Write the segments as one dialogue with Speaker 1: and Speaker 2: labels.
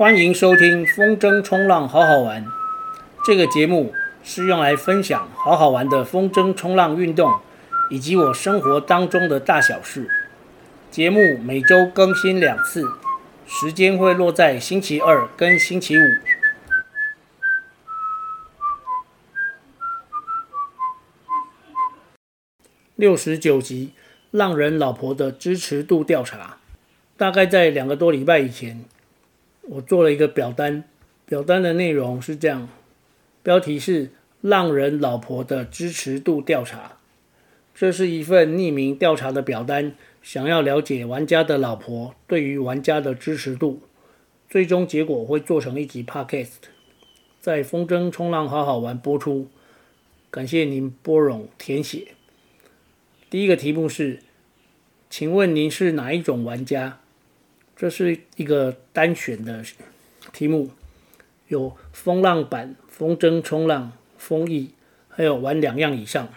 Speaker 1: 欢迎收听风筝冲浪好好玩。这个节目是用来分享好好玩的风筝冲浪运动，以及我生活当中的大小事。节目每周更新两次，时间会落在星期二跟星期五。六十九集，浪人老婆的支持度调查，大概在两个多礼拜以前，我做了一个表单，表单的内容是这样，标题是“浪人老婆的支持度调查”，这是一份匿名调查的表单，想要了解玩家的老婆对于玩家的支持度，最终结果会做成一集 Podcast，在风筝冲浪好好玩播出，感谢您拨冗填写。第一个题目是，请问您是哪一种玩家？这是一个单选的题目，有风浪板、风筝冲浪、风翼，还有玩两样以上。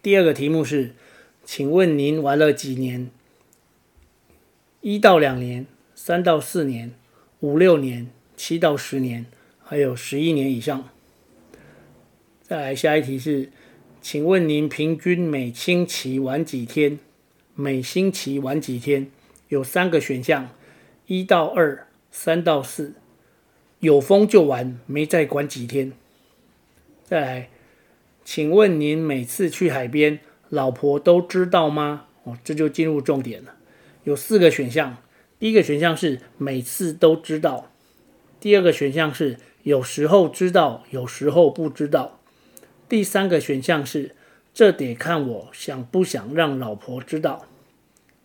Speaker 1: 第二个题目是，请问您玩了几年？一到两年、三到四年、五六年、七到十年，还有十一年以上。再来下一题是。请问您平均每星期玩几天？每星期玩几天？有三个选项：一到二、三到四。有风就玩，没再管几天。再来，请问您每次去海边，老婆都知道吗？哦，这就进入重点了。有四个选项，第一个选项是每次都知道；第二个选项是有时候知道，有时候不知道。第三个选项是，这得看我想不想让老婆知道。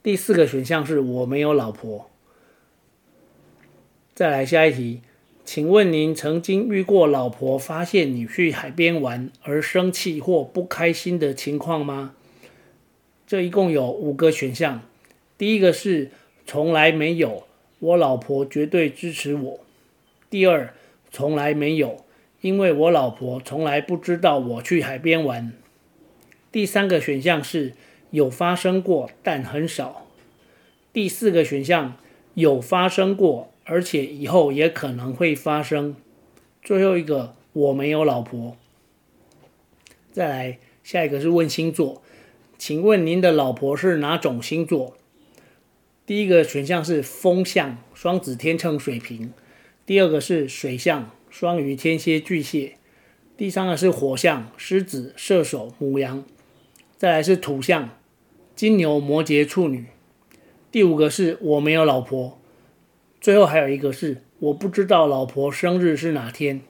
Speaker 1: 第四个选项是我没有老婆。再来下一题，请问您曾经遇过老婆发现你去海边玩而生气或不开心的情况吗？这一共有五个选项，第一个是从来没有，我老婆绝对支持我。第二，从来没有。因为我老婆从来不知道我去海边玩。第三个选项是有发生过，但很少。第四个选项有发生过，而且以后也可能会发生。最后一个我没有老婆。再来，下一个是问星座，请问您的老婆是哪种星座？第一个选项是风象，双子、天秤、水瓶。第二个是水象。双鱼、天蝎、巨蟹，第三个是火象，狮子、射手、母羊，再来是土象，金牛、摩羯、处女，第五个是我没有老婆，最后还有一个是我不知道老婆生日是哪天，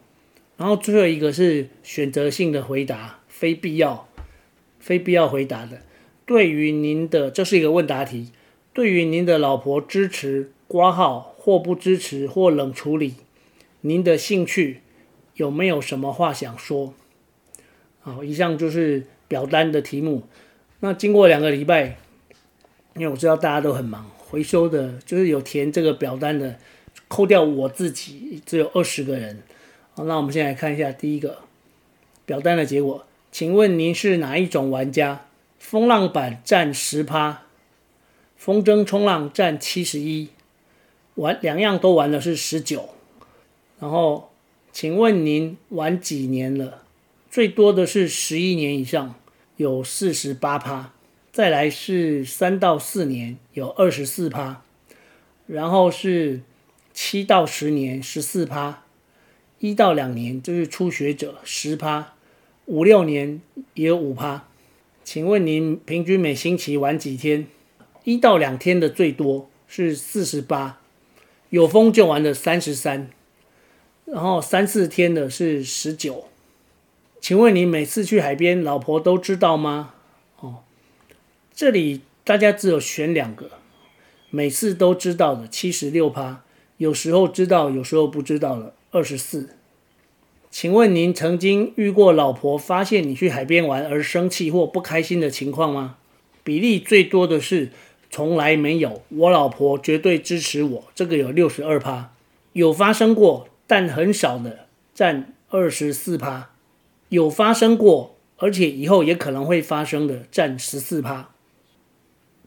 Speaker 1: 然后最后一个是选择性的回答，非必要、非必要回答的。对于您的，这是一个问答题，对于您的老婆支持、挂号或不支持或冷处理。您的兴趣有没有什么话想说？好，以上就是表单的题目。那经过两个礼拜，因为我知道大家都很忙，回收的就是有填这个表单的，扣掉我自己，只有二十个人。好，那我们先来看一下第一个表单的结果。请问您是哪一种玩家？风浪板占十趴，风筝冲浪占七十一，玩两样都玩的是十九。然后，请问您玩几年了？最多的是十一年以上，有四十八趴。再来是三到四年，有二十四趴。然后是七到十年，十四趴。一到两年就是初学者，十趴。五六年也有五趴。请问您平均每星期玩几天？一到两天的最多是四十八，有风就玩的三十三。然后三四天的是十九，请问你每次去海边，老婆都知道吗？哦，这里大家只有选两个，每次都知道的七十六趴，有时候知道，有时候不知道的二十四。请问您曾经遇过老婆发现你去海边玩而生气或不开心的情况吗？比例最多的是从来没有，我老婆绝对支持我，这个有六十二趴，有发生过。但很少的占二十四趴，有发生过，而且以后也可能会发生的占十四趴，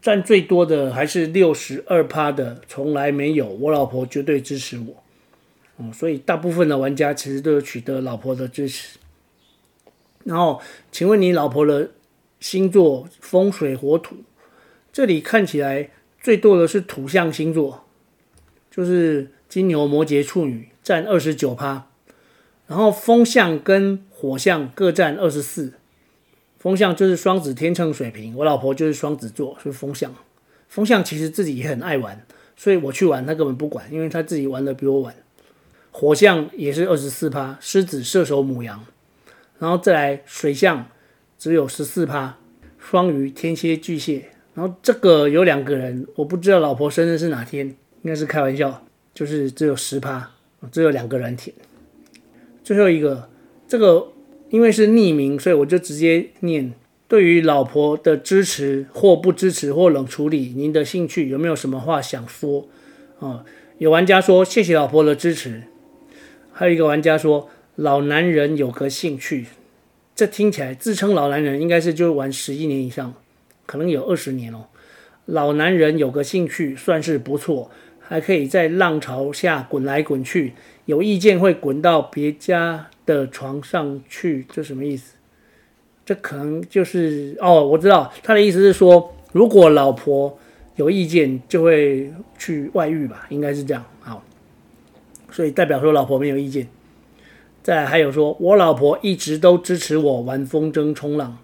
Speaker 1: 占最多的还是六十二趴的，从来没有，我老婆绝对支持我。嗯，所以大部分的玩家其实都有取得老婆的支持。然后，请问你老婆的星座风水火土？这里看起来最多的是土象星座，就是金牛、摩羯、处女，占二十九趴。然后风象跟火象各占二十四。风象就是双子、天秤、水瓶，我老婆就是双子座，是风象。风象其实自己也很爱玩，所以我去玩，他根本不管，因为他自己玩的比我晚。火象也是二十四趴，狮子、射手、母羊，然后再来水象只有十四趴，双鱼、天蝎、巨蟹。然后这个有两个人，我不知道老婆生日是哪天，应该是开玩笑，就是只有十趴，只有两个人填。最后一个，这个因为是匿名，所以我就直接念。对于老婆的支持或不支持或冷处理，您的兴趣有没有什么话想说？啊，有玩家说谢谢老婆的支持，还有一个玩家说老男人有个兴趣，这听起来自称老男人应该是就玩十一年以上，可能有二十年哦。老男人有个兴趣算是不错，还可以在浪潮下滚来滚去，有意见会滚到别家的床上去，这什么意思？这可能就是哦，我知道他的意思是说，如果老婆有意见，就会去外遇吧，应该是这样。好，所以代表说老婆没有意见。再还有说，我老婆一直都支持我玩风筝冲浪。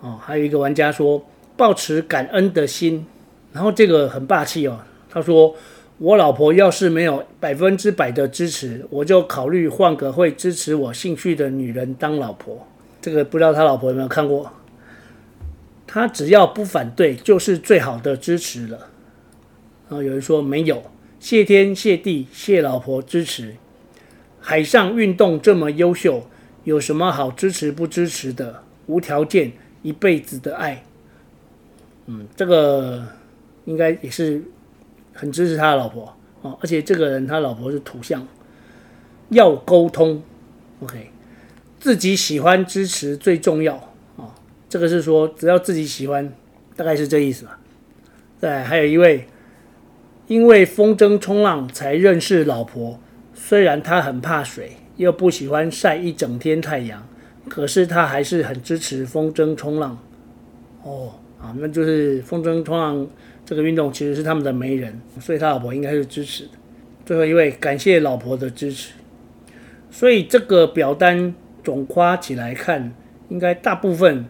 Speaker 1: 哦，还有一个玩家说，抱持感恩的心，然后这个很霸气哦，他说，我老婆要是没有百分之百的支持，我就考虑换个会支持我兴趣的女人当老婆。这个不知道他老婆有没有看过？他只要不反对，就是最好的支持了。然后有人说没有，谢天谢地谢老婆支持。海上运动这么优秀，有什么好支持不支持的？无条件一辈子的爱。嗯，这个应该也是很支持他的老婆哦。而且这个人他老婆是土象，要沟通。OK。自己喜欢支持最重要啊、这个是说只要自己喜欢，大概是这意思吧。对，还有一位，因为风筝冲浪才认识老婆，虽然他很怕水，又不喜欢晒一整天太阳，可是他还是很支持风筝冲浪。哦，啊，那就是风筝冲浪这个运动其实是他们的媒人，所以他老婆应该是支持的。最后一位，感谢老婆的支持。所以这个表单。总括起来看，应该大部分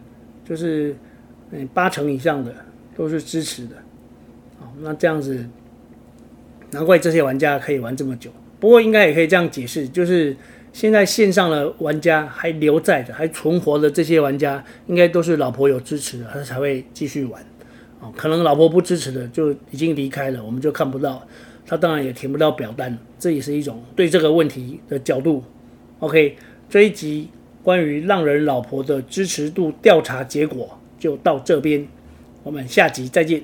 Speaker 1: 就是嗯八成以上的都是支持的，好，那这样子，难怪这些玩家可以玩这么久。不过应该也可以这样解释，就是现在线上的玩家还留在的、还存活的这些玩家，应该都是老婆有支持的，他才会继续玩。哦，可能老婆不支持的就已经离开了，我们就看不到，他当然也填不到表单，这也是一种对这个问题的角度。OK。这一集关于浪人老婆的支持度调查结果就到这边，我们下集再见。